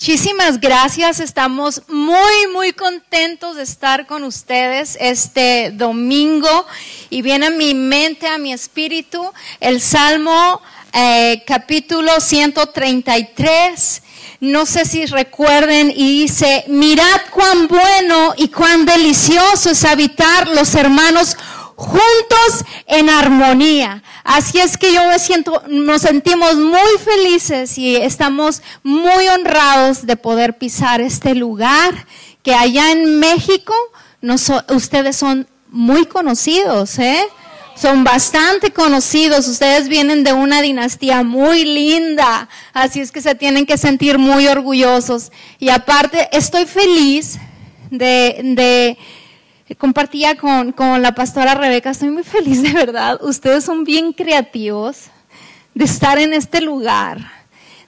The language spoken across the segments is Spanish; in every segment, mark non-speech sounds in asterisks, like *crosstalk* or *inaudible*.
Muchísimas gracias. Estamos muy, muy contentos de estar con ustedes este domingo. Y viene a mi mente, a mi espíritu, el Salmo eh, capítulo 133. No sé si recuerden y dice, mirad cuán bueno y cuán delicioso es habitar los hermanos juntos en armonía. Así es que yo me siento, nos sentimos muy felices y estamos muy honrados de poder pisar este lugar que allá en México ustedes son muy conocidos, ¿eh? Son bastante conocidos, ustedes vienen de una dinastía muy linda, así es que se tienen que sentir muy orgullosos. Y aparte, estoy feliz de, de compartía con, la pastora Rebeca, estoy muy feliz de verdad. Ustedes son bien creativos de estar en este lugar,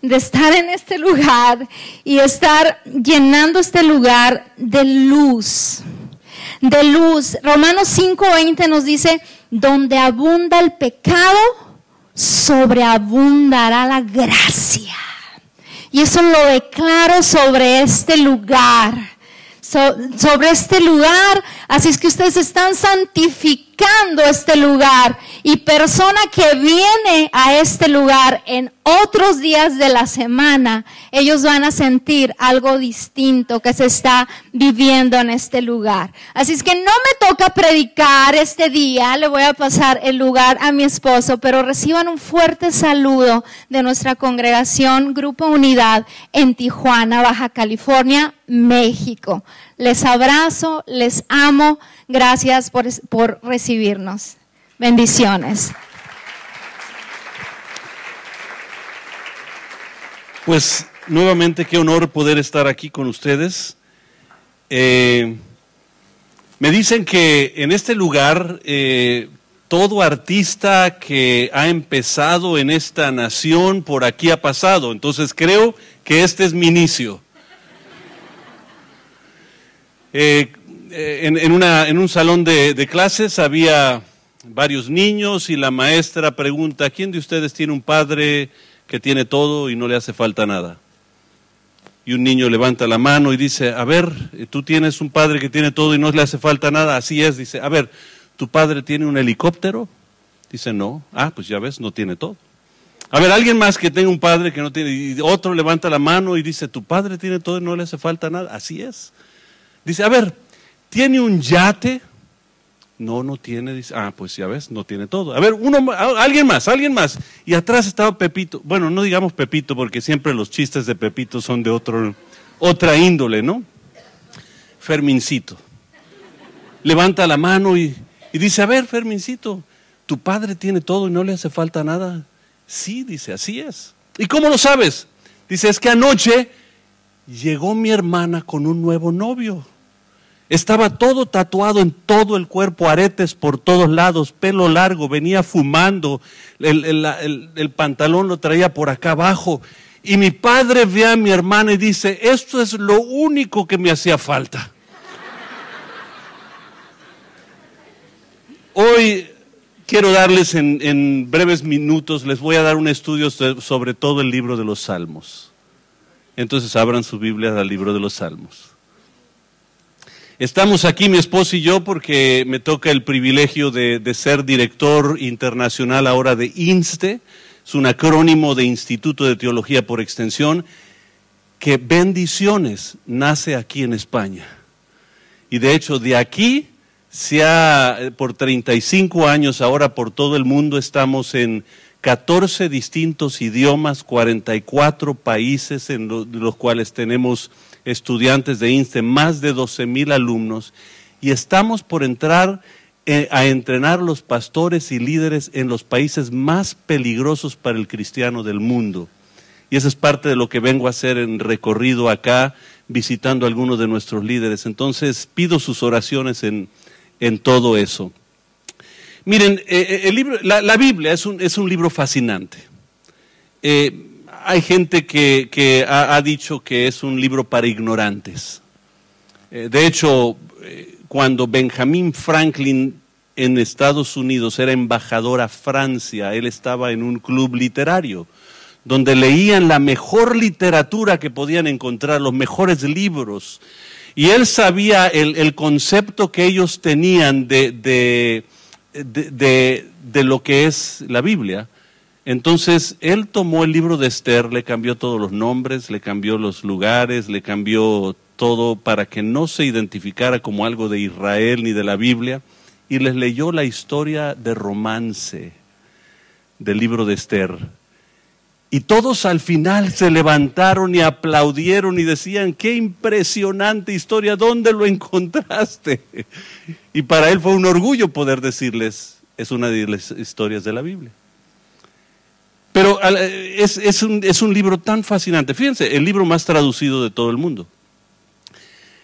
de estar en este lugar y estar llenando este lugar de luz, de luz. Romanos 5:20 nos dice, donde abunda el pecado, sobreabundará la gracia. Y eso lo declaro sobre este lugar sobre este lugar. Así es que ustedes están este lugar. Y persona que viene a este lugar en otros días de la semana, ellos van a sentir algo distinto que se está viviendo en este lugar. Así es que no me toca predicar este día, le voy a pasar el lugar a mi esposo, pero reciban un fuerte saludo de nuestra congregación Grupo Unidad en Tijuana, Baja California, México. Les abrazo, les amo, gracias por, por recibirnos. Bendiciones. Pues nuevamente qué honor poder estar aquí con ustedes. Eh, me dicen que en este lugar eh, todo artista que ha empezado en esta nación por aquí ha pasado. Entonces creo que este es mi inicio. Eh, en, una, en, un salón de, de clases había varios niños y la maestra pregunta, ¿quién de ustedes tiene un padre? que tiene todo y no le hace falta nada. Y un niño levanta la mano y dice, a ver, tú tienes un padre que tiene todo y no le hace falta nada. Así es, dice, a ver, ¿tu padre tiene un helicóptero? Dice, no. Ah, pues ya ves, no tiene todo. A ver, alguien más que tenga un padre que no tiene, y otro levanta la mano y dice, tu padre tiene todo y no le hace falta nada. Así es. Dice, a ver, ¿tiene un yate? No, no tiene. Dice, ah, pues ya ves, no tiene todo. A ver, uno, alguien más, alguien más. Y atrás estaba Pepito. Bueno, no digamos Pepito porque siempre los chistes de Pepito son de otro, otra índole, ¿no? Fermincito. Levanta la mano y, y dice, a ver, Fermincito, tu padre tiene todo y no le hace falta nada. Sí, dice, así es. ¿Y cómo lo sabes? Dice, es que anoche llegó mi hermana con un nuevo novio. Estaba todo tatuado en todo el cuerpo, aretes por todos lados, pelo largo, venía fumando, el, pantalón lo traía por acá abajo. Y mi padre ve a mi hermana y dice, esto es lo único que me hacía falta. Hoy quiero darles en, en, breves minutos, les voy a dar un estudio sobre todo el libro de los Salmos. Entonces abran su Biblia al libro de los Salmos. Estamos aquí, mi esposo y yo, porque me toca el privilegio de, ser director internacional ahora de INSTE, es un acrónimo de Instituto de Teología por Extensión, que bendiciones nace aquí en España. Y de hecho, de aquí se ha, por 35 años ahora por todo el mundo estamos en 14 distintos idiomas, 44 países en los cuales tenemos estudiantes de INSTE, más de 12 mil alumnos, y estamos por entrar eh, a entrenar los pastores y líderes en los países más peligrosos para el cristiano del mundo. Y esa es parte de lo que vengo a hacer en recorrido acá, visitando a algunos de nuestros líderes. Entonces, pido sus oraciones en, todo eso. Miren, eh, eh, el libro, la, Biblia es un, es un libro fascinante hay gente que, ha, dicho que es un libro para ignorantes. Eh, de hecho, eh, cuando Benjamin Franklin en Estados Unidos era embajador a Francia, él estaba en un club literario donde leían la mejor literatura que podían encontrar, los mejores libros. Y él sabía el, concepto que ellos tenían de, lo que es la Biblia. Entonces, él tomó el libro de Esther, le cambió todos los nombres, le cambió los lugares, le cambió todo para que no se identificara como algo de Israel ni de la Biblia, y les leyó la historia de romance del libro de Esther y todos al final se levantaron y aplaudieron y decían, qué impresionante historia, ¿dónde lo *laughs* encontraste? Y para él fue un orgullo poder decirles, es una de las historias de la Biblia. Pero es, un, es un libro tan fascinante. Fíjense, el libro más traducido de todo el mundo.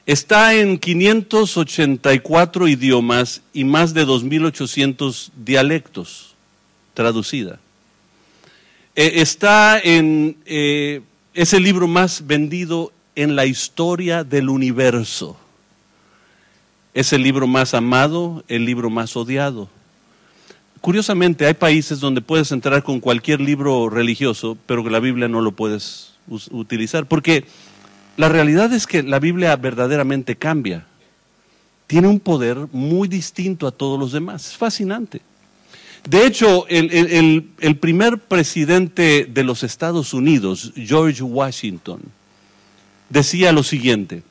Está en 584 idiomas y más de 2.800 dialectos traducida. Eh, está en, eh, es el libro más vendido en la historia del universo. Es el libro más amado, el libro más odiado. Curiosamente, hay países donde puedes entrar con cualquier libro religioso, pero que la Biblia no lo puedes utilizar, porque la realidad es que la Biblia verdaderamente cambia. Tiene un poder muy distinto a todos los demás. Es fascinante. De hecho, el, primer presidente de los Estados Unidos, George Washington, decía lo siguiente,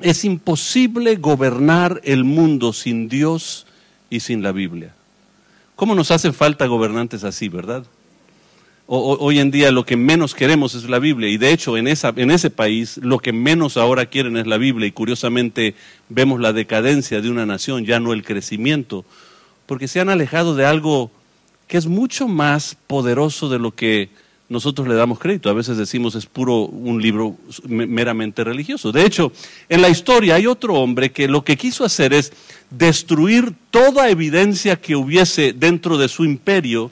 es imposible gobernar el mundo sin Dios y sin la Biblia. ¿Cómo nos hacen falta gobernantes así, verdad? hoy en día lo que menos queremos es la Biblia y de hecho en, en ese país lo que menos ahora quieren es la Biblia y curiosamente vemos la decadencia de una nación, ya no el crecimiento porque se han alejado de algo que es mucho más poderoso de lo que nosotros le damos crédito. A veces decimos es puro un libro meramente religioso. De hecho, en la historia hay otro hombre que lo que quiso hacer es destruir toda evidencia que hubiese dentro de su imperio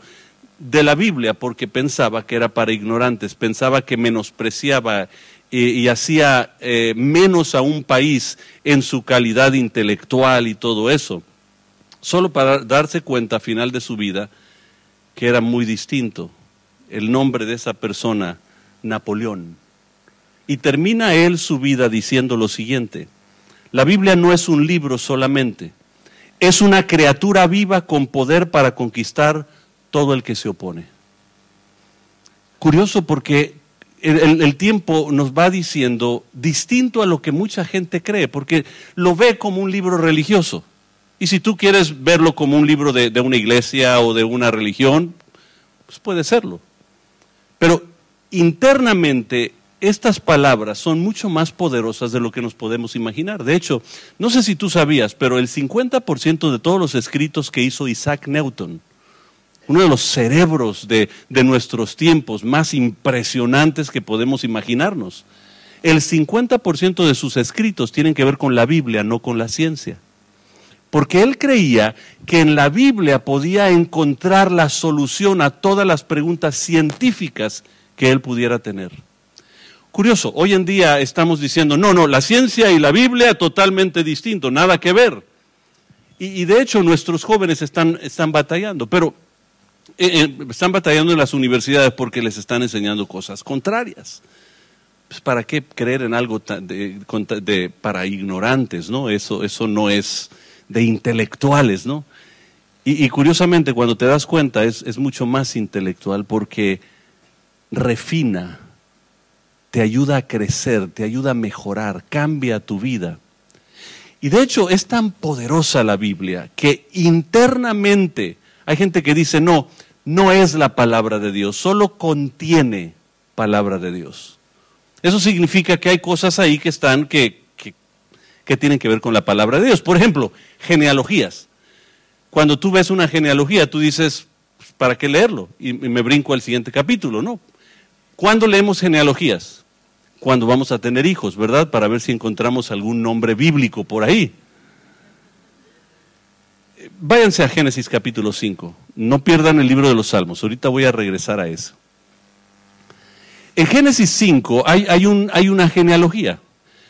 de la Biblia, porque pensaba que era para ignorantes, pensaba que menospreciaba y, hacía eh, menos a un país en su calidad intelectual y todo eso solo para darse cuenta a final de su vida que era muy distinto. El nombre de esa persona, Napoleón. Y termina él su vida diciendo lo siguiente, la Biblia no es un libro solamente, es una criatura viva con poder para conquistar todo el que se opone. Curioso porque el, tiempo nos va diciendo distinto a lo que mucha gente cree, porque lo ve como un libro religioso. Y si tú quieres verlo como un libro de, una iglesia o de una religión, pues puede serlo. Pero internamente estas palabras son mucho más poderosas de lo que nos podemos imaginar. De hecho, no sé si tú sabías, pero el 50% de todos los escritos que hizo Isaac Newton, uno de los cerebros de, de, nuestros tiempos más impresionantes que podemos imaginarnos, el 50% de sus escritos tienen que ver con la Biblia, no con la ciencia porque él creía que en la Biblia podía encontrar la solución a todas las preguntas científicas que él pudiera tener. Curioso, hoy en día estamos diciendo, no, no, la ciencia y la Biblia totalmente distinto, nada que ver. Y, de hecho nuestros jóvenes están, están batallando, pero eh, eh, están batallando en las universidades porque les están enseñando cosas contrarias. Pues, ¿Para qué creer en algo de, para ignorantes? ¿no? Eso, eso no es de intelectuales, ¿no? Y, curiosamente, cuando te das cuenta, es, mucho más intelectual porque refina, te ayuda a crecer, te ayuda a mejorar, cambia tu vida. Y de hecho es tan poderosa la Biblia que internamente hay gente que dice, no, no es la palabra de Dios, solo contiene palabra de Dios. Eso significa que hay cosas ahí que están que, que tienen que ver con la palabra de Dios. Por ejemplo, genealogías. Cuando tú ves una genealogía, tú dices, pues, ¿para qué leerlo? Y me brinco al siguiente capítulo, ¿no? ¿Cuándo leemos genealogías? Cuando vamos a tener hijos, ¿verdad? Para ver si encontramos algún nombre bíblico por ahí. Váyanse a Génesis capítulo 5. No pierdan el libro de los Salmos. Ahorita voy a regresar a eso. En Génesis 5 hay, hay, un, hay una genealogía.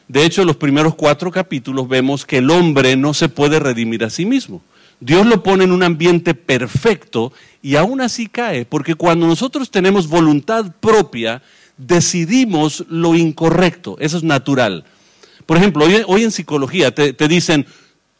De hecho, los primeros cuatro capítulos vemos que el hombre no se puede redimir a sí mismo. Dios lo pone en un ambiente perfecto y aún así cae, porque cuando nosotros tenemos voluntad propia, decidimos lo incorrecto, eso es natural. Por ejemplo, hoy, en psicología te, dicen,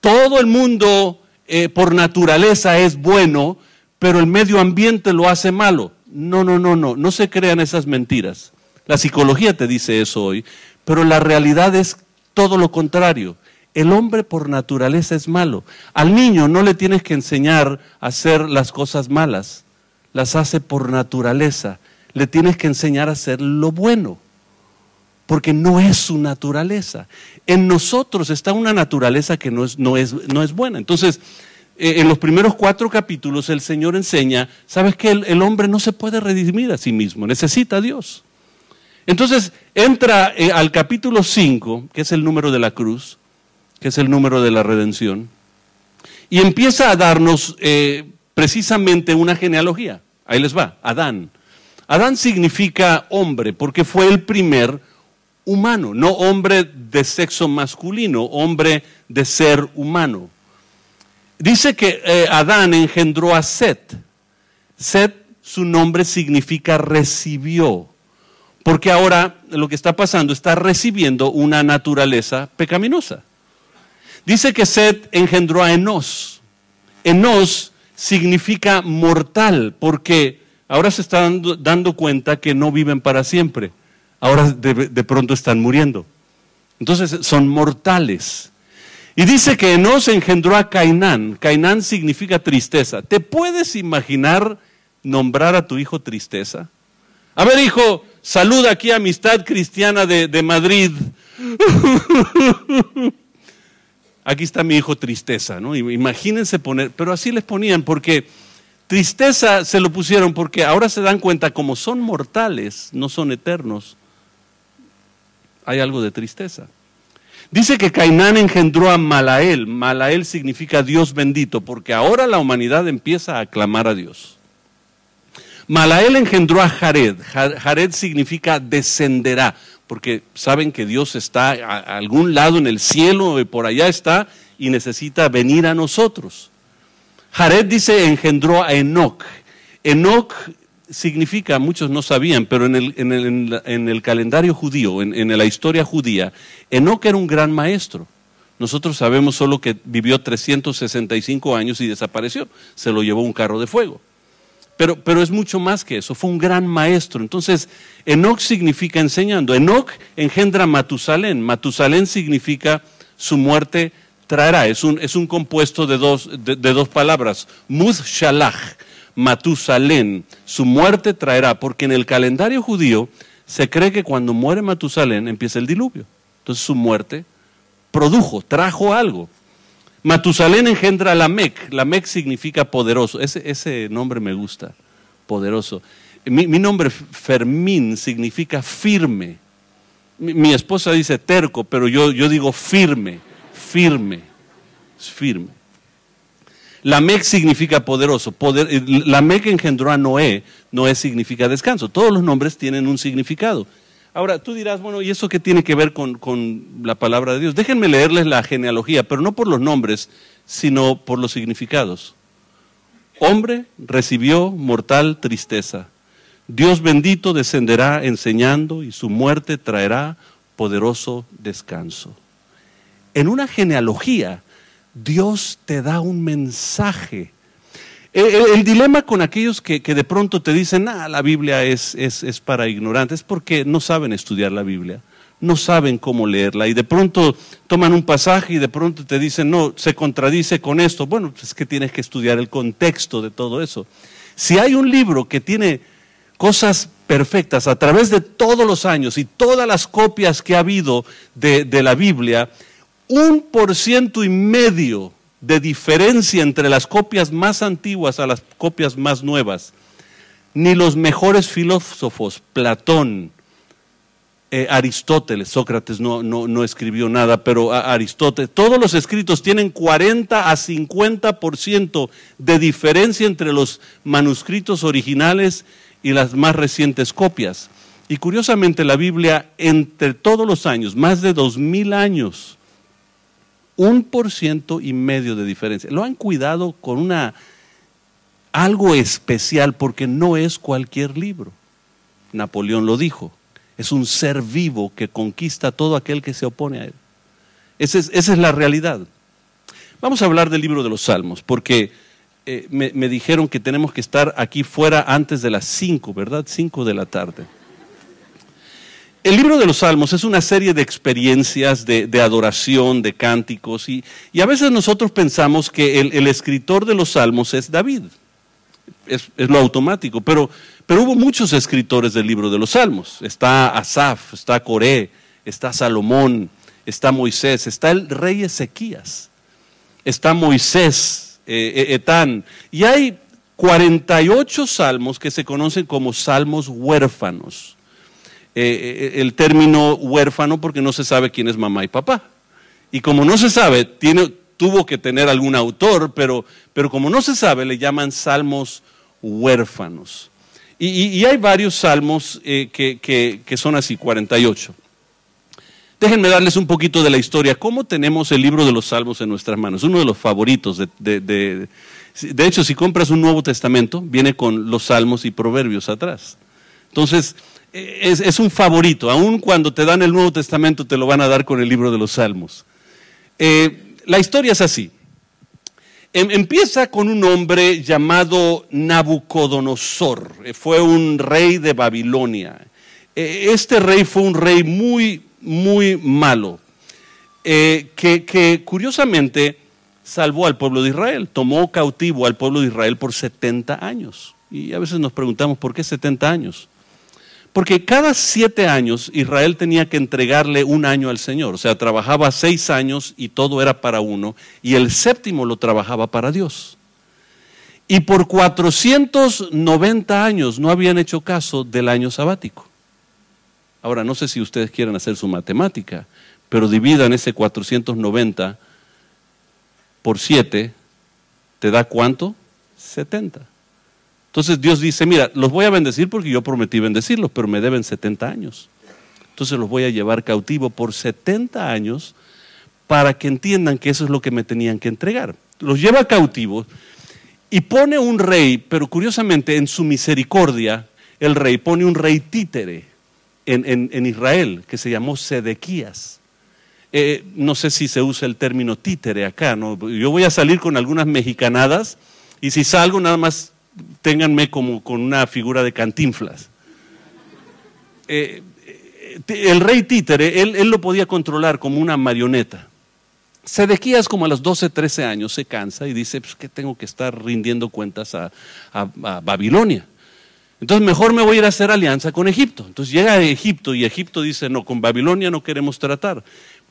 todo el mundo eh, por naturaleza es bueno, pero el medio ambiente lo hace malo. No, no, no, no, no se crean esas mentiras. La psicología te dice eso hoy, pero la realidad es todo lo contrario. El hombre por naturaleza es malo. Al niño no le tienes que enseñar a hacer las cosas malas, las hace por naturaleza. Le tienes que enseñar a hacer lo bueno, porque no es su naturaleza. En nosotros está una naturaleza que no es, no es, no es buena. Entonces, eh, en los primeros cuatro capítulos el Señor enseña, ¿sabes que el, el hombre no se puede redimir a sí mismo? Necesita a Dios. Entonces entra eh, al capítulo 5, que es el número de la cruz, que es el número de la redención, y empieza a darnos eh, precisamente una genealogía. Ahí les va, Adán. Adán significa hombre porque fue el primer humano, no hombre de sexo masculino, hombre de ser humano. Dice que eh, Adán engendró a Set. Set, su nombre significa recibió porque ahora lo que está pasando está recibiendo una naturaleza pecaminosa. Dice que Seth engendró a Enos. Enos significa mortal, porque ahora se están dando, cuenta que no viven para siempre. Ahora de, de pronto están muriendo. Entonces son mortales. Y dice que Enos engendró a Cainán. Cainán significa tristeza. ¿Te puedes imaginar nombrar a tu hijo tristeza? A ver, hijo, saluda aquí Amistad Cristiana de, Madrid. *laughs* Aquí está mi hijo tristeza, ¿no? Imagínense poner, pero así les ponían, porque tristeza se lo pusieron porque ahora se dan cuenta, como son mortales, no son eternos, hay algo de tristeza. Dice que Cainán engendró a Malael. Malael significa Dios bendito, porque ahora la humanidad empieza a clamar a Dios. Malael engendró a Jared. Jared significa descenderá, porque saben que Dios está a algún lado en el cielo, por allá está, y necesita venir a nosotros. Jared dice engendró a Enoch. Enoch significa, muchos no sabían, pero en el, calendario judío, en, en la historia judía, Enoch era un gran maestro. Nosotros sabemos solo que vivió 365 años y desapareció. Se lo llevó un carro de fuego. Pero, pero es mucho más que eso, fue un gran maestro. Entonces, Enoch significa enseñando. Enoch engendra Matusalén. Matusalén significa su muerte traerá. Es un, es un compuesto de dos, de, dos palabras. Muz Shalach, Matusalén. Su muerte traerá, porque en el calendario judío se cree que cuando muere Matusalén empieza el diluvio. Entonces su muerte produjo, trajo algo. Matusalén engendra Lamec. Lamec significa poderoso. Ese, nombre me gusta, poderoso. Mi, nombre Fermín significa firme. Mi, esposa dice terco, pero yo, digo firme, firme, firme. Lamec significa poderoso. Poder, Lamec engendró a Noé. Noé significa descanso. Todos los nombres tienen un significado. Ahora, tú dirás, bueno, ¿y eso qué tiene que ver con, la palabra de Dios? Déjenme leerles la genealogía, pero no por los nombres, sino por los significados. Hombre recibió mortal tristeza. Dios bendito descenderá enseñando y su muerte traerá poderoso descanso. En una genealogía, Dios te da un mensaje el, dilema con aquellos que, de pronto te dicen, ah, la Biblia es, es, para ignorantes, es porque no saben estudiar la Biblia, no saben cómo leerla y de pronto toman un pasaje y de pronto te dicen, no, se contradice con esto. Bueno, es que tienes que estudiar el contexto de todo eso. Si hay un libro que tiene cosas perfectas a través de todos los años y todas las copias que ha habido de, de la Biblia, un por ciento y medio de diferencia entre las copias más antiguas a las copias más nuevas. Ni los mejores filósofos, Platón, eh, Aristóteles, Sócrates no, no, escribió nada, pero Aristóteles, todos los escritos tienen 40 a 50% de diferencia entre los manuscritos originales y las más recientes copias. Y curiosamente la Biblia, entre todos los años, más de dos mil años, Un por ciento y medio de diferencia. Lo han cuidado con una algo especial porque no es cualquier libro. Napoleón lo dijo. Es un ser vivo que conquista todo aquel que se opone a él. Esa es, esa es la realidad. Vamos a hablar del libro de los Salmos, porque eh, me, me, dijeron que tenemos que estar aquí fuera antes de las 5, ¿verdad? 5 de la tarde. El libro de los Salmos es una serie de experiencias de, adoración, de cánticos, y, a veces nosotros pensamos que el, escritor de los Salmos es David. Es, lo automático, pero, pero, hubo muchos escritores del libro de los Salmos. Está Asaf, está Coré, está Salomón, está Moisés, está el rey Ezequías, está Moisés, eh, Etán, y hay 48 salmos que se conocen como salmos huérfanos. Eh, el término huérfano porque no se sabe quién es mamá y papá. Y como no se sabe, tuvo que tener algún autor, pero, como no se sabe, le llaman salmos huérfanos. Y, hay varios salmos eh, que, son así, 48. Déjenme darles un poquito de la historia. ¿Cómo tenemos el libro de los Salmos en nuestras manos? Uno de los favoritos. De, hecho, si compras un Nuevo Testamento, viene con los Salmos y Proverbios atrás. Entonces, es, es un favorito. Aun cuando te dan el Nuevo Testamento, te lo van a dar con el libro de los Salmos. Eh, la historia es así. Em, empieza con un hombre llamado Nabucodonosor. Fue un rey de Babilonia. Este rey fue un rey muy muy malo, eh, que, que, curiosamente salvó al pueblo de Israel, tomó cautivo al pueblo de Israel por 70 años. Y a veces nos preguntamos, ¿por qué 70 años? Porque cada siete años Israel tenía que entregarle un año al Señor, o sea, trabajaba seis años y todo era para uno, y el séptimo lo trabajaba para Dios. Y por 490 años no habían hecho caso del año sabático. Ahora, no sé si ustedes quieren hacer su matemática, pero dividan ese 490 por 7, ¿te da cuánto? 70. Entonces Dios dice, mira, los voy a bendecir porque yo prometí bendecirlos, pero me deben 70 años. Entonces los voy a llevar cautivo por 70 años para que entiendan que eso es lo que me tenían que entregar. Los lleva cautivos y pone un rey, pero curiosamente en su misericordia, el rey pone un rey títere en, Israel que se llamó Sedequías. Eh, no sé si se usa el término títere acá, ¿no? Yo voy a salir con algunas mexicanadas y si salgo nada más ténganme como con una figura de cantinflas. Eh, el rey títere, él, él, lo podía controlar como una marioneta. Sedequías como a los 12, 13 años se cansa y dice, pues que tengo que estar rindiendo cuentas a, a, a Babilonia. Entonces mejor me voy a ir a hacer alianza con Egipto. Entonces llega a Egipto y Egipto dice, no, con Babilonia no queremos tratar.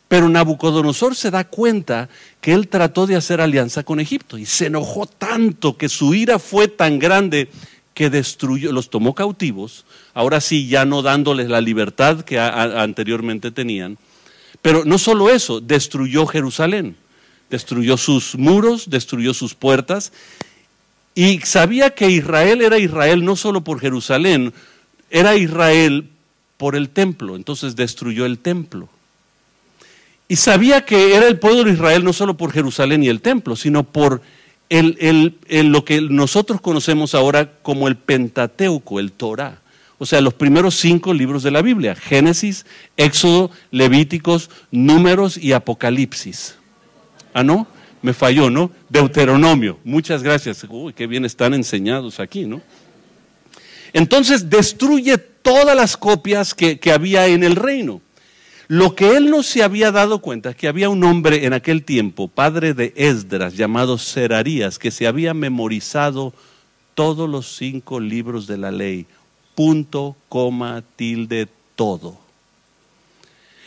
Pero Nabucodonosor se da cuenta que él trató de hacer alianza con Egipto y se enojó tanto que su ira fue tan grande que destruyó, los tomó cautivos, ahora sí ya no dándoles la libertad que anteriormente tenían. Pero no solo eso, destruyó Jerusalén, destruyó sus muros, destruyó sus puertas y sabía que Israel era Israel no solo por Jerusalén, era Israel por el templo, entonces destruyó el templo. Y sabía que era el pueblo de Israel no solo por Jerusalén y el templo, sino por lo que nosotros conocemos ahora como el Pentateuco, el Torah. O sea, los primeros cinco libros de la Biblia, Génesis, Éxodo, Levíticos, Números y Apocalipsis. ¿Ah, no? me falló, ¿no? Deuteronomio. Muchas gracias. Uy, qué bien están enseñados aquí, ¿no? Entonces destruye todas las copias que, había en el reino. Lo que él no se había dado cuenta es que había un hombre en aquel tiempo, padre de Esdras, llamado Serarías, que se había memorizado todos los cinco libros de la ley, punto, coma, tilde, todo.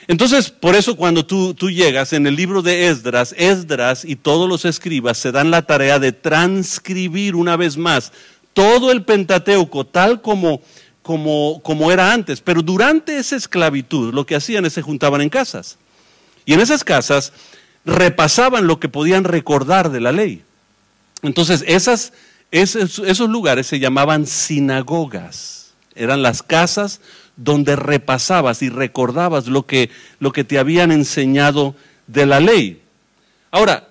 Entonces, por eso cuando tú, tú, llegas en el libro de Esdras, Esdras y todos los escribas se dan la tarea de transcribir una vez más todo el Pentateuco tal como, como, como era antes. Pero durante esa esclavitud lo que hacían es se juntaban en casas. Y en esas casas repasaban lo que podían recordar de la ley. Entonces, esas, esos, lugares se llamaban sinagogas. Eran las casas donde repasabas y recordabas lo que, lo que te habían enseñado de la ley. Ahora,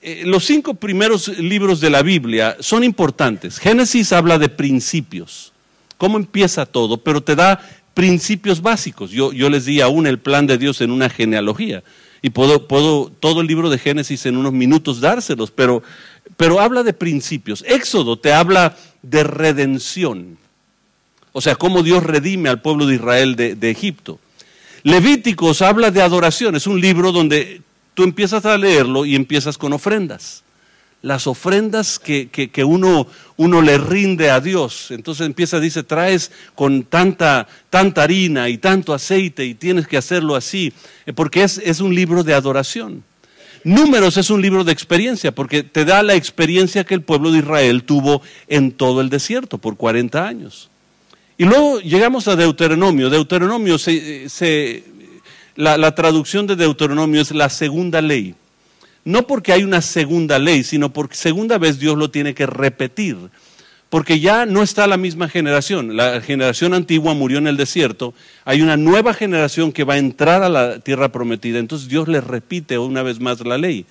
eh, los cinco primeros libros de la Biblia son importantes. Génesis habla de principios, cómo empieza todo, pero te da principios básicos. Yo, les di aún el plan de Dios en una genealogía y puedo, todo el libro de Génesis en unos minutos dárselos, pero, pero habla de principios. Éxodo te habla de redención, o sea, cómo Dios redime al pueblo de Israel de, de Egipto. Levíticos habla de adoración, es un libro donde tú empiezas a leerlo y empiezas con ofrendas las ofrendas que, que, uno, uno, le rinde a Dios. Entonces empieza, dice, traes con tanta, tanta harina y tanto aceite y tienes que hacerlo así, eh, porque es, es un libro de adoración. Números es un libro de experiencia, porque te da la experiencia que el pueblo de Israel tuvo en todo el desierto por 40 años. Y luego llegamos a Deuteronomio. Deuteronomio, se, la, la traducción de Deuteronomio es la segunda ley no porque hay una segunda ley, sino porque segunda vez Dios lo tiene que repetir. Porque ya no está la misma generación. La generación antigua murió en el desierto. Hay una nueva generación que va a entrar a la tierra prometida. Entonces Dios le repite una vez más la ley.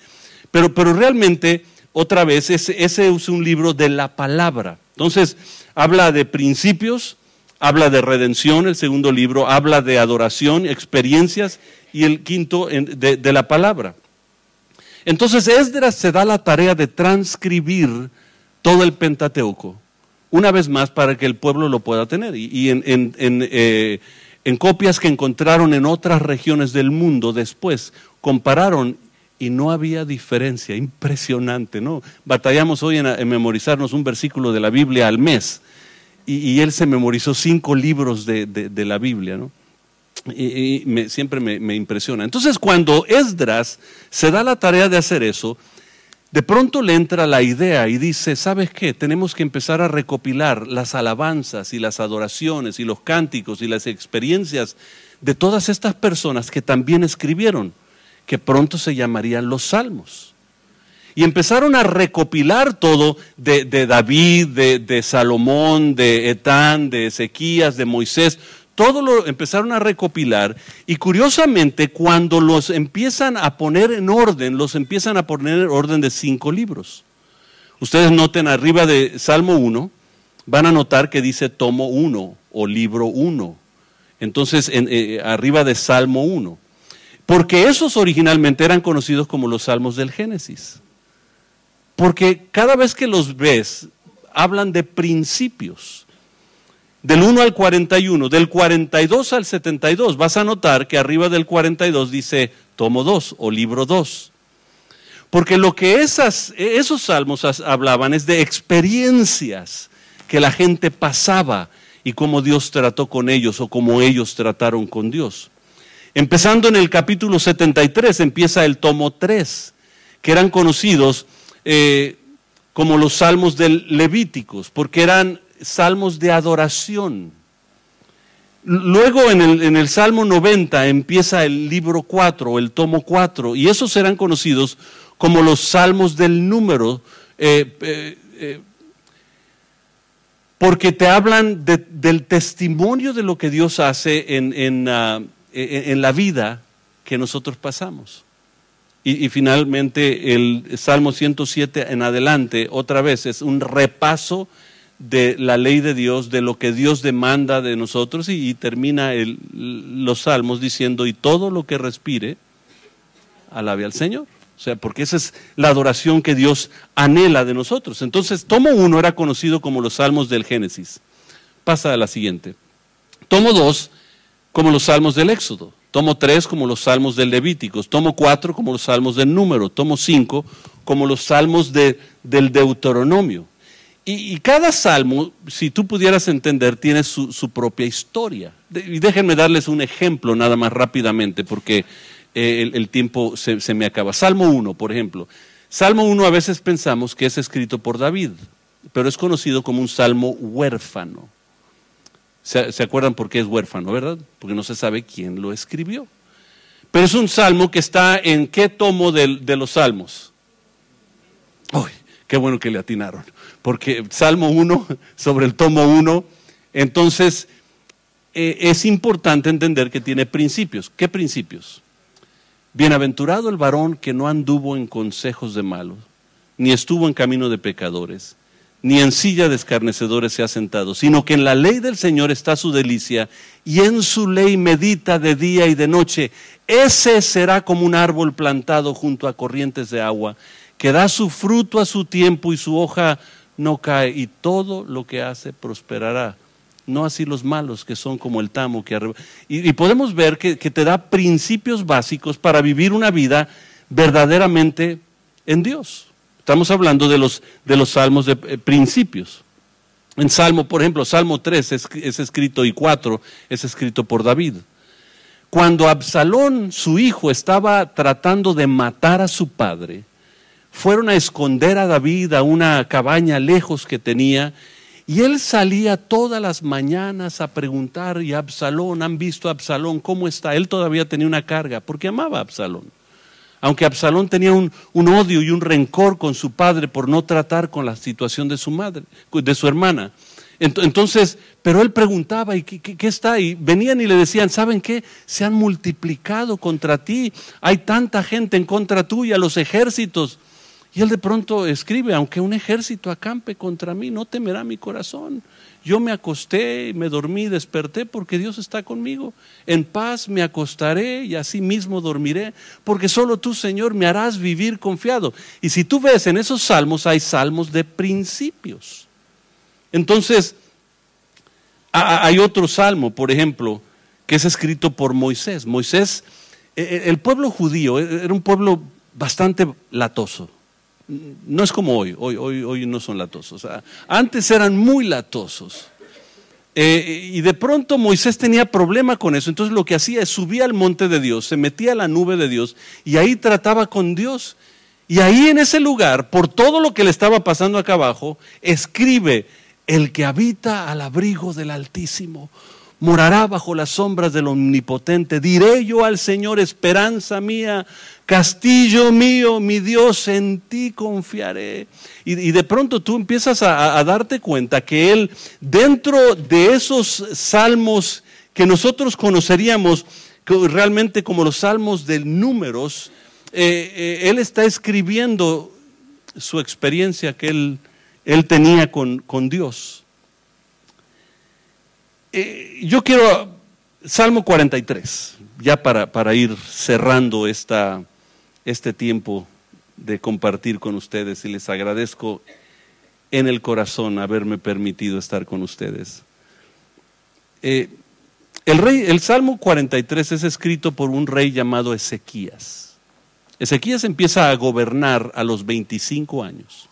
Pero, pero realmente, otra vez, ese, es un libro de la palabra. Entonces, habla de principios, habla de redención, el segundo libro, habla de adoración, experiencias, y el quinto de la palabra. Entonces Esdras se da la tarea de transcribir todo el Pentateuco, una vez más para que el pueblo lo pueda tener. Y, eh, en, copias que encontraron en otras regiones del mundo después, compararon y no había diferencia, impresionante, ¿no? Batallamos hoy en, memorizarnos un versículo de la Biblia al mes y, él se memorizó cinco libros de, de la Biblia, ¿no? Y, siempre me, impresiona. Entonces, cuando Esdras se da la tarea de hacer eso, de pronto le entra la idea y dice, ¿sabes qué? Tenemos que empezar a recopilar las alabanzas y las adoraciones y los cánticos y las experiencias de todas estas personas que también escribieron, que pronto se llamarían los salmos. Y empezaron a recopilar todo de, David, de, de Salomón, de Etán, de Ezequías, de Moisés, todo lo empezaron a recopilar y curiosamente cuando los empiezan a poner en orden, los empiezan a poner en orden de cinco libros. Ustedes noten arriba de Salmo 1, van a notar que dice tomo 1 o libro 1. Entonces, eh, arriba de Salmo 1. Porque esos originalmente eran conocidos como los salmos del Génesis. Porque cada vez que los ves, hablan de principios del 1 al 41, del 42 al 72, vas a notar que arriba del 42 dice tomo 2 o libro 2. Porque lo que esos salmos hablaban es de experiencias que la gente pasaba y cómo Dios trató con ellos o cómo ellos trataron con Dios. Empezando en el capítulo 73 empieza el tomo 3, que eran conocidos eh, como los salmos del Levíticos, porque eran salmos de adoración. Luego en el, Salmo 90 empieza el libro 4, el tomo 4, y esos serán conocidos como los salmos del número, eh, eh, eh, porque te hablan del testimonio de lo que Dios hace en, ah, la vida que nosotros pasamos. Y, y, finalmente el Salmo 107 en adelante, otra vez, es un repaso de la ley de Dios, de lo que Dios demanda de nosotros y, termina los salmos diciendo, y todo lo que respire, alabe al Señor. O sea, porque esa es la adoración que Dios anhela de nosotros. Entonces, tomo uno era conocido como los salmos del Génesis. Pasa a la siguiente. Tomo dos como los salmos del Éxodo. Tomo tres como los salmos del Levíticos. Tomo cuatro como los salmos del Número. Tomo cinco como los salmos de, del Deuteronomio. Y, cada salmo, si tú pudieras entender, tiene su, propia historia. y déjenme darles un ejemplo nada más rápidamente, porque eh, el, tiempo se, me acaba. Salmo 1, por ejemplo. Salmo 1 a veces pensamos que es escrito por David, pero es conocido como un salmo huérfano. ¿Se, acuerdan por qué es huérfano, verdad? Porque no se sabe quién lo escribió. Pero es un salmo que está en qué tomo de, de los salmos. Uy, qué bueno que le atinaron porque Salmo 1 sobre el tomo 1, entonces eh, es importante entender que tiene principios. ¿Qué principios? Bienaventurado el varón que no anduvo en consejos de malos, ni estuvo en camino de pecadores, ni en silla de escarnecedores se ha sentado, sino que en la ley del Señor está su delicia, y en su ley medita de día y de noche. Ese será como un árbol plantado junto a corrientes de agua, que da su fruto a su tiempo y su hoja no cae, y todo lo que hace prosperará no así los malos que son como el tamo que y, podemos ver que, te da principios básicos para vivir una vida verdaderamente en Dios. Estamos hablando de los, de los salmos de eh, principios. En Salmo, por ejemplo, Salmo 3 es, es escrito y 4 es escrito por David. Cuando Absalón, su hijo, estaba tratando de matar a su padre, fueron a esconder a David a una cabaña lejos que tenía y él salía todas las mañanas a preguntar, y Absalón, ¿han visto a Absalón? ¿Cómo está? Él todavía tenía una carga, porque amaba a Absalón. Aunque Absalón tenía un, odio y un rencor con su padre por no tratar con la situación de su madre, de su hermana. Entonces, pero él preguntaba, ¿y qué, qué, está? Y venían y le decían, ¿saben qué? Se han multiplicado contra ti, hay tanta gente en contra tuya, los ejércitos. Y él de pronto escribe, aunque un ejército acampe contra mí, no temerá mi corazón. Yo me acosté, me dormí, desperté porque Dios está conmigo. En paz me acostaré y así mismo dormiré, porque solo tú, Señor, me harás vivir confiado. Y si tú ves en esos salmos, hay salmos de principios. Entonces, hay otro salmo, por ejemplo, que es escrito por Moisés. Moisés, e, e, el pueblo judío e, era un pueblo bastante latoso no es como hoy, hoy, hoy, hoy no son latosos. antes eran muy latosos. Eh, y de pronto Moisés tenía problema con eso. Entonces lo que hacía es subía al monte de Dios, se metía a la nube de Dios y ahí trataba con Dios. Y ahí en ese lugar, por todo lo que le estaba pasando acá abajo, escribe, el que habita al abrigo del Altísimo morará bajo las sombras del Omnipotente. Diré yo al Señor, esperanza mía, castillo mío, mi Dios, en ti confiaré. Y, de pronto tú empiezas a, darte cuenta que Él, dentro de esos salmos que nosotros conoceríamos realmente como los salmos de números, eh, eh, Él está escribiendo su experiencia que Él, tenía con Dios. Eh, yo quiero, Salmo 43, ya para, para ir cerrando esta, este tiempo de compartir con ustedes y les agradezco en el corazón haberme permitido estar con ustedes. Eh, el, rey, el Salmo 43 es escrito por un rey llamado Ezequías. Ezequías empieza a gobernar a los 25 años.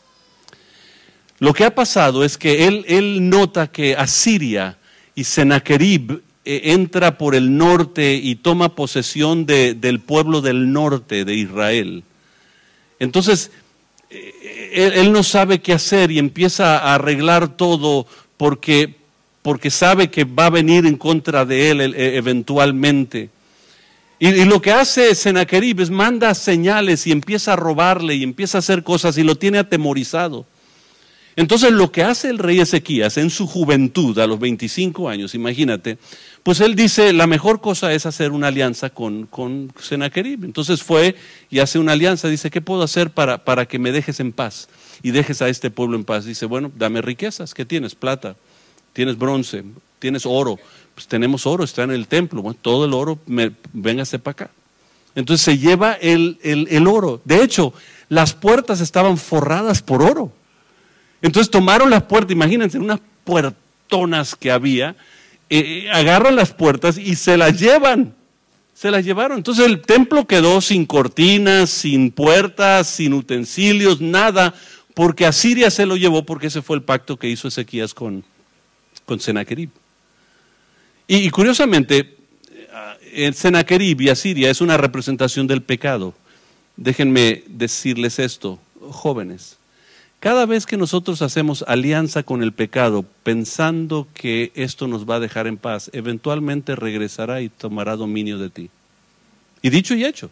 Lo que ha pasado es que él, él nota que Asiria y Sennacherib eh, entra por el norte y toma posesión del pueblo del norte de Israel. Entonces, eh, él, no sabe qué hacer y empieza a arreglar todo porque, porque sabe que va a venir en contra de él eh, eventualmente. Y, lo que hace Sennacherib es manda señales y empieza a robarle y empieza a hacer cosas y lo tiene atemorizado. Entonces lo que hace el rey Ezequías en su juventud, a los 25 años, imagínate, pues él dice, la mejor cosa es hacer una alianza con, con Sennacherib. Entonces fue y hace una alianza, dice, ¿qué puedo hacer para, para que me dejes en paz y dejes a este pueblo en paz? Dice, bueno, dame riquezas, ¿qué tienes? Plata, tienes bronce, tienes oro. Pues tenemos oro, está en el templo, bueno, todo el oro, me, véngase para acá. Entonces se lleva el, el, el oro. De hecho, las puertas estaban forradas por oro. Entonces tomaron las puertas, imagínense, unas puertonas que había, eh, eh, agarran las puertas y se las llevan. Se las llevaron. Entonces el templo quedó sin cortinas, sin puertas, sin utensilios, nada, porque Asiria se lo llevó porque ese fue el pacto que hizo Ezequías con, con Sennacherib. Y, y curiosamente, eh, Sennacherib y Asiria es una representación del pecado. Déjenme decirles esto, jóvenes. Cada vez que nosotros hacemos alianza con el pecado pensando que esto nos va a dejar en paz, eventualmente regresará y tomará dominio de ti. Y dicho y hecho.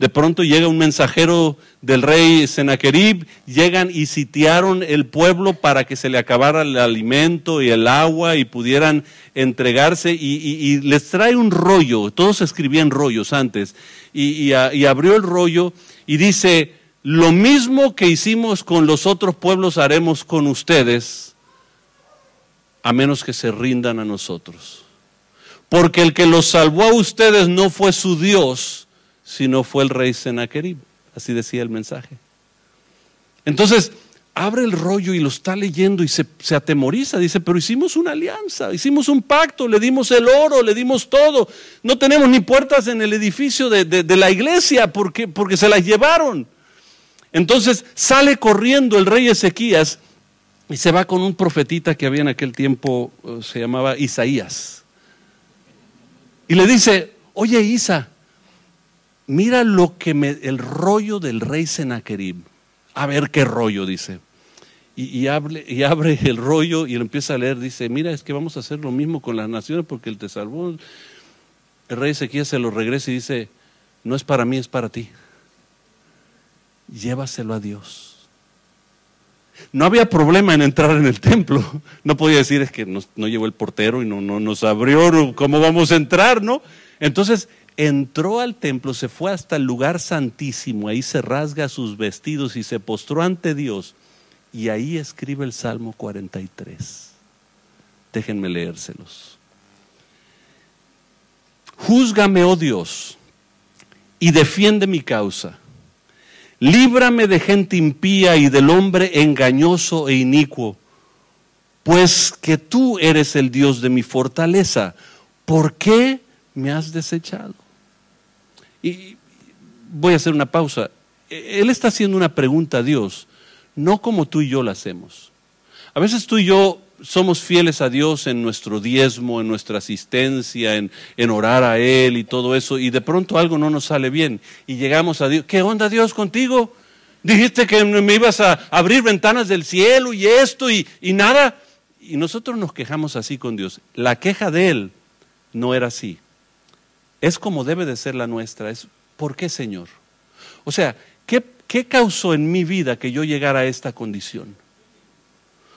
De pronto llega un mensajero del rey Senaquerib, llegan y sitiaron el pueblo para que se le acabara el alimento y el agua y pudieran entregarse y, les trae un rollo, todos escribían rollos antes, y, y abrió el rollo y dice, lo mismo que hicimos con los otros pueblos haremos con ustedes, a menos que se rindan a nosotros. Porque el que los salvó a ustedes no fue su Dios, sino fue el rey Sennacherib. Así decía el mensaje. Entonces, abre el rollo y lo está leyendo y se, atemoriza. Dice, pero hicimos una alianza, hicimos un pacto, le dimos el oro, le dimos todo. No tenemos ni puertas en el edificio de, la iglesia porque, porque se las llevaron. Entonces sale corriendo el rey Ezequías y se va con un profetita que había en aquel tiempo, eh, se llamaba Isaías. Y le dice, oye Isa, mira lo que me, el rollo del rey Sennacherib. A ver qué rollo, dice. Y, abre, y, abre, el rollo y lo empieza a leer. Dice, mira, es que vamos a hacer lo mismo con las naciones porque él te salvó. El rey Ezequiel se lo regresa y dice, no es para mí, es para ti. Llévaselo a Dios. No había problema en entrar en el templo. No podía decir, es que no llevó el portero y no, no nos abrió, ¿cómo vamos a entrar? ¿No? Entonces, entró al templo, se fue hasta el lugar santísimo, ahí se rasga sus vestidos y se postró ante Dios. Y ahí escribe el Salmo 43. Déjenme leérselos. Júzgame, oh Dios, y defiende mi causa. Líbrame de gente impía y del hombre engañoso e inicuo, pues que tú eres el Dios de mi fortaleza. ¿Por qué me has desechado? Y voy a hacer una pausa. Él está haciendo una pregunta a Dios, no como tú y yo la hacemos. A veces tú y yo somos fieles a Dios en nuestro diezmo, en nuestra asistencia, en, orar a Él y todo eso, y de pronto algo no nos sale bien y llegamos a Dios. ¿Qué onda Dios contigo? Dijiste que me ibas a abrir ventanas del cielo y esto y, y nada. Y nosotros nos quejamos así con Dios. La queja de Él no era así es como debe de ser la nuestra. Es, ¿Por qué, Señor? O sea, ¿qué, ¿qué causó en mi vida que yo llegara a esta condición?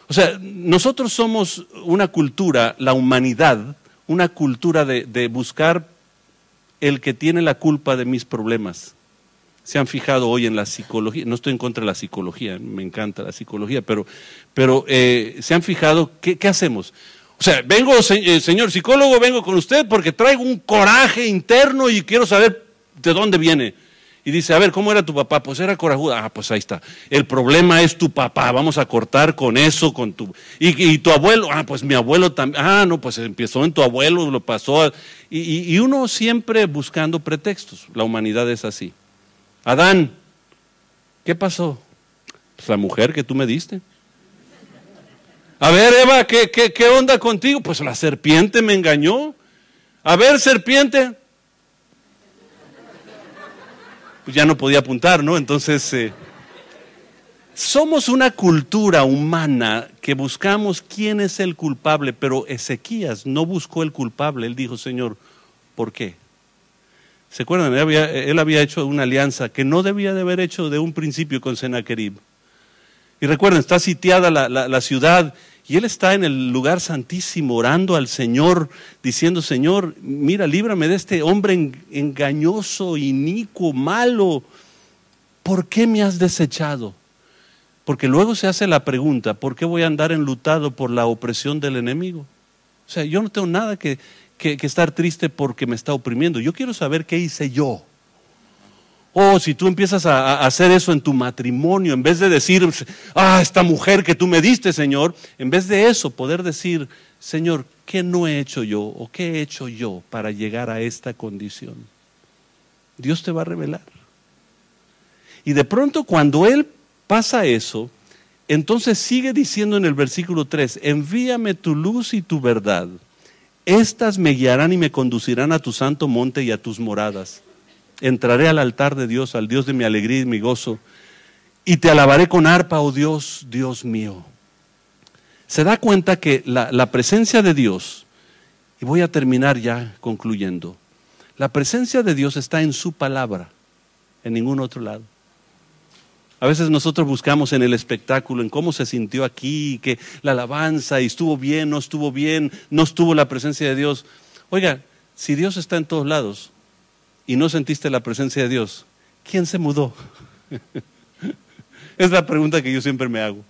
O sea, nosotros somos una cultura, la humanidad, una cultura de, de, buscar el que tiene la culpa de mis problemas. Se han fijado hoy en la psicología, no estoy en contra de la psicología, me encanta la psicología, pero, pero eh, se han fijado, ¿qué, ¿qué, hacemos? O sea, vengo, eh, señor psicólogo, vengo con usted porque traigo un coraje interno y quiero saber de dónde viene. Y dice, a ver, ¿cómo era tu papá? Pues era corajudo. Ah, pues ahí está. El problema es tu papá. Vamos a cortar con eso, con tu... Y, tu abuelo, ah, pues mi abuelo también. Ah, no, pues empezó en tu abuelo, lo pasó. Y, uno siempre buscando pretextos. La humanidad es así. Adán, ¿qué pasó? Pues la mujer que tú me diste. A ver, Eva, ¿qué, qué, onda contigo? Pues la serpiente me engañó. A ver, serpiente. Pues ya no podía apuntar, ¿no? Entonces, eh, somos una cultura humana que buscamos quién es el culpable, pero Ezequías no buscó el culpable. Él dijo, Señor, ¿por qué? ¿Se acuerdan? Él había, hecho una alianza que no debía de haber hecho de un principio con Sennacherib. Y recuerden, está sitiada la, ciudad y él está en el lugar santísimo orando al Señor, diciendo, Señor, mira, líbrame de este hombre engañoso, inicuo, malo. ¿Por qué me has desechado? Porque luego se hace la pregunta, ¿por qué voy a andar enlutado por la opresión del enemigo? O sea, yo no tengo nada que estar triste porque me está oprimiendo. Yo quiero saber qué hice yo. Oh, si tú empiezas a, hacer eso en tu matrimonio, en vez de decir, ah, esta mujer que tú me diste, Señor, en vez de eso, poder decir, Señor, ¿qué no he hecho yo o qué he hecho yo para llegar a esta condición? Dios te va a revelar. Y de pronto cuando Él pasa eso, entonces sigue diciendo en el versículo 3, envíame tu luz y tu verdad. Estas me guiarán y me conducirán a tu santo monte y a tus moradas entraré al altar de Dios, al Dios de mi alegría y mi gozo, y te alabaré con arpa, oh Dios, Dios mío. Se da cuenta que la, la presencia de Dios, y voy a terminar ya concluyendo, la presencia de Dios está en su palabra. en ningún otro lado. A veces nosotros buscamos en el espectáculo, en cómo se sintió aquí, que la alabanza y estuvo bien, no estuvo bien, no estuvo la presencia de Dios. Oiga, si Dios está en todos lados y no sentiste la presencia de Dios, ¿quién se mudó? *laughs* es la pregunta que yo siempre me hago.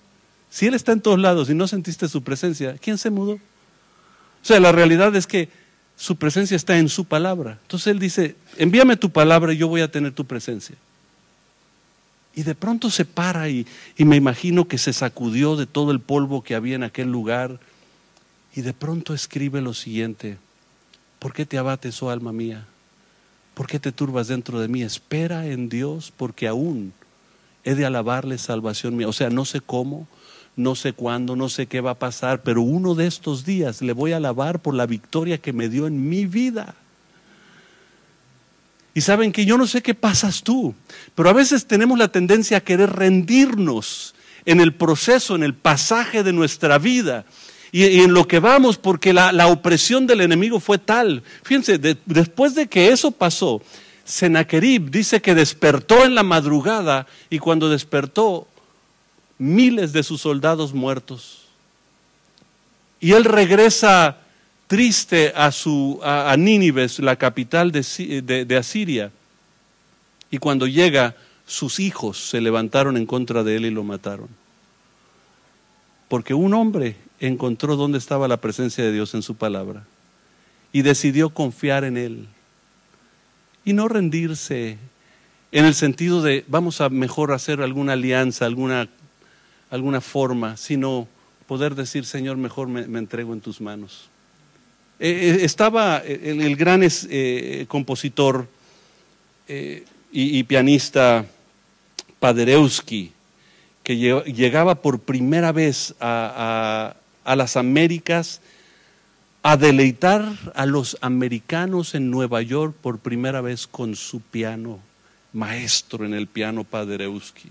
Si Él está en todos lados y no sentiste su presencia, ¿quién se mudó? O sea, la realidad es que su presencia está en su palabra. Entonces Él dice, envíame tu palabra y yo voy a tener tu presencia. Y de pronto se para y, me imagino que se sacudió de todo el polvo que había en aquel lugar y de pronto escribe lo siguiente, ¿por qué te abates, oh alma mía? ¿Por qué te turbas dentro de mí? Espera en Dios porque aún he de alabarle salvación mía. O sea, no sé cómo, no sé cuándo, no sé qué va a pasar, pero uno de estos días le voy a alabar por la victoria que me dio en mi vida. Y saben que yo no sé qué pasas tú, pero a veces tenemos la tendencia a querer rendirnos en el proceso, en el pasaje de nuestra vida y, en lo que vamos, porque la, opresión del enemigo fue tal. Fíjense, después de que eso pasó, Sennacherib dice que despertó en la madrugada y cuando despertó, miles de sus soldados muertos. Y él regresa triste a, su, a, la capital de, de Asiria. Y cuando llega, sus hijos se levantaron en contra de él y lo mataron. Porque un hombre encontró dónde estaba la presencia de Dios en su palabra y decidió confiar en él y no rendirse en el sentido de vamos a mejor hacer alguna alianza, alguna, alguna forma, sino poder decir, Señor, mejor me entrego en tus manos. Eh, eh, estaba el, gran eh, compositor y, pianista Paderewski, que llegaba por primera vez a, a las Américas a deleitar a los americanos en Nueva York por primera vez con su piano, maestro en el piano Paderewski.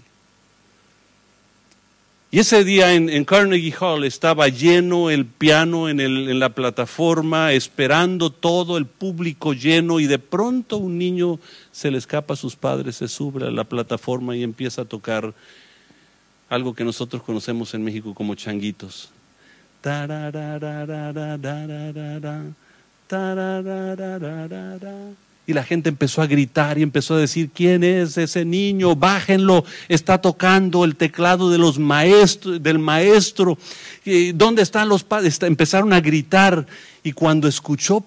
Y ese día en, Carnegie Hall estaba lleno el piano en, en, la plataforma, esperando todo el público lleno y de pronto un niño se le escapa a sus padres, se sube a la plataforma y empieza a tocar algo que nosotros conocemos en México como changuitos. Y la gente empezó a gritar y empezó a decir, ¿quién es ese niño? Bájenlo, está tocando el teclado de los maestros, del maestro. ¿Dónde están los padres? Empezaron a gritar y cuando escuchó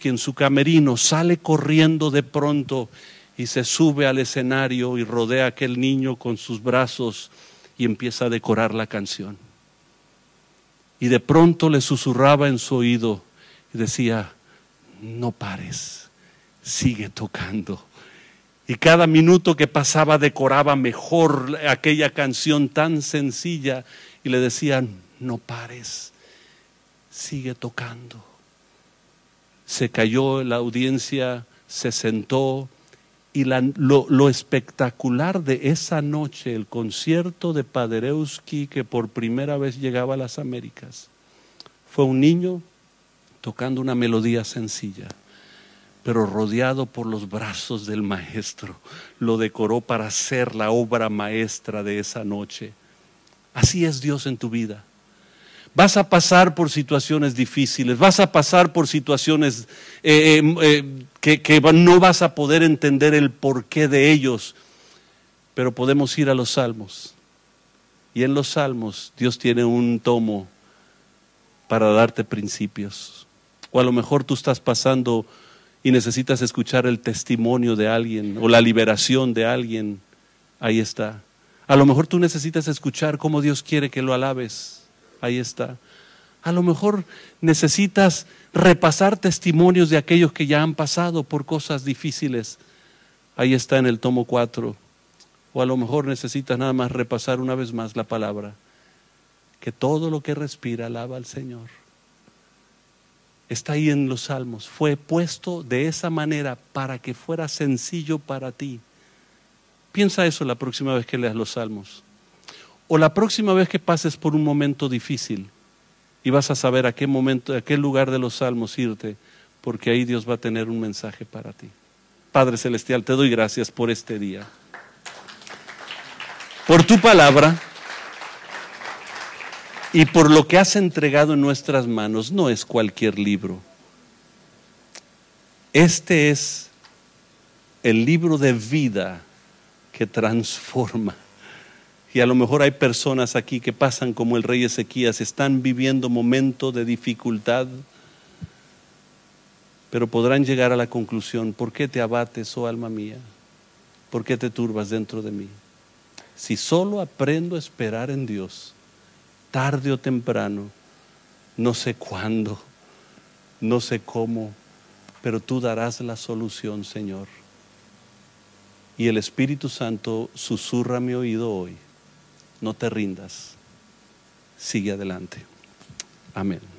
que en su camerino sale corriendo de pronto y se sube al escenario y rodea a aquel niño con sus brazos y empieza a decorar la canción. Y de pronto le susurraba en su oído y decía, no pares sigue tocando. Y cada minuto que pasaba decoraba mejor aquella canción tan sencilla y le decían, no pares, sigue tocando. Se cayó la audiencia, se sentó y lo, lo, espectacular de esa noche, el concierto de Paderewski que por primera vez llegaba a las Américas, fue un niño tocando una melodía sencilla pero rodeado por los brazos del maestro, lo decoró para ser la obra maestra de esa noche. Así es Dios en tu vida. Vas a pasar por situaciones difíciles, vas a pasar por situaciones eh, eh, eh, que, que no vas a poder entender el porqué de ellos, pero podemos ir a los salmos. Y en los salmos Dios tiene un tomo para darte principios. O a lo mejor tú estás pasando y necesitas escuchar el testimonio de alguien o la liberación de alguien, ahí está. A lo mejor tú necesitas escuchar cómo Dios quiere que lo alabes, ahí está. A lo mejor necesitas repasar testimonios de aquellos que ya han pasado por cosas difíciles, ahí está en el tomo 4. O a lo mejor necesitas nada más repasar una vez más la palabra, que todo lo que respira alaba al Señor está ahí en los salmos, fue puesto de esa manera para que fuera sencillo para ti. Piensa eso la próxima vez que leas los salmos. O la próxima vez que pases por un momento difícil y vas a saber a qué momento, a qué lugar de los salmos irte, porque ahí Dios va a tener un mensaje para ti. Padre Celestial, te doy gracias por este día. Por tu palabra y por lo que has entregado en nuestras manos. No es cualquier libro. Este es el libro de vida que transforma. Y a lo mejor hay personas aquí que pasan como el rey Ezequías, están viviendo momentos de dificultad, pero podrán llegar a la conclusión, ¿por qué te abates, oh alma mía? ¿Por qué te turbas dentro de mí? Si solo aprendo a esperar en Dios, tarde o temprano, no sé cuándo, no sé cómo, pero tú darás la solución, Señor. Y el Espíritu Santo susurra mi oído hoy. No te rindas. Sigue adelante. Amén.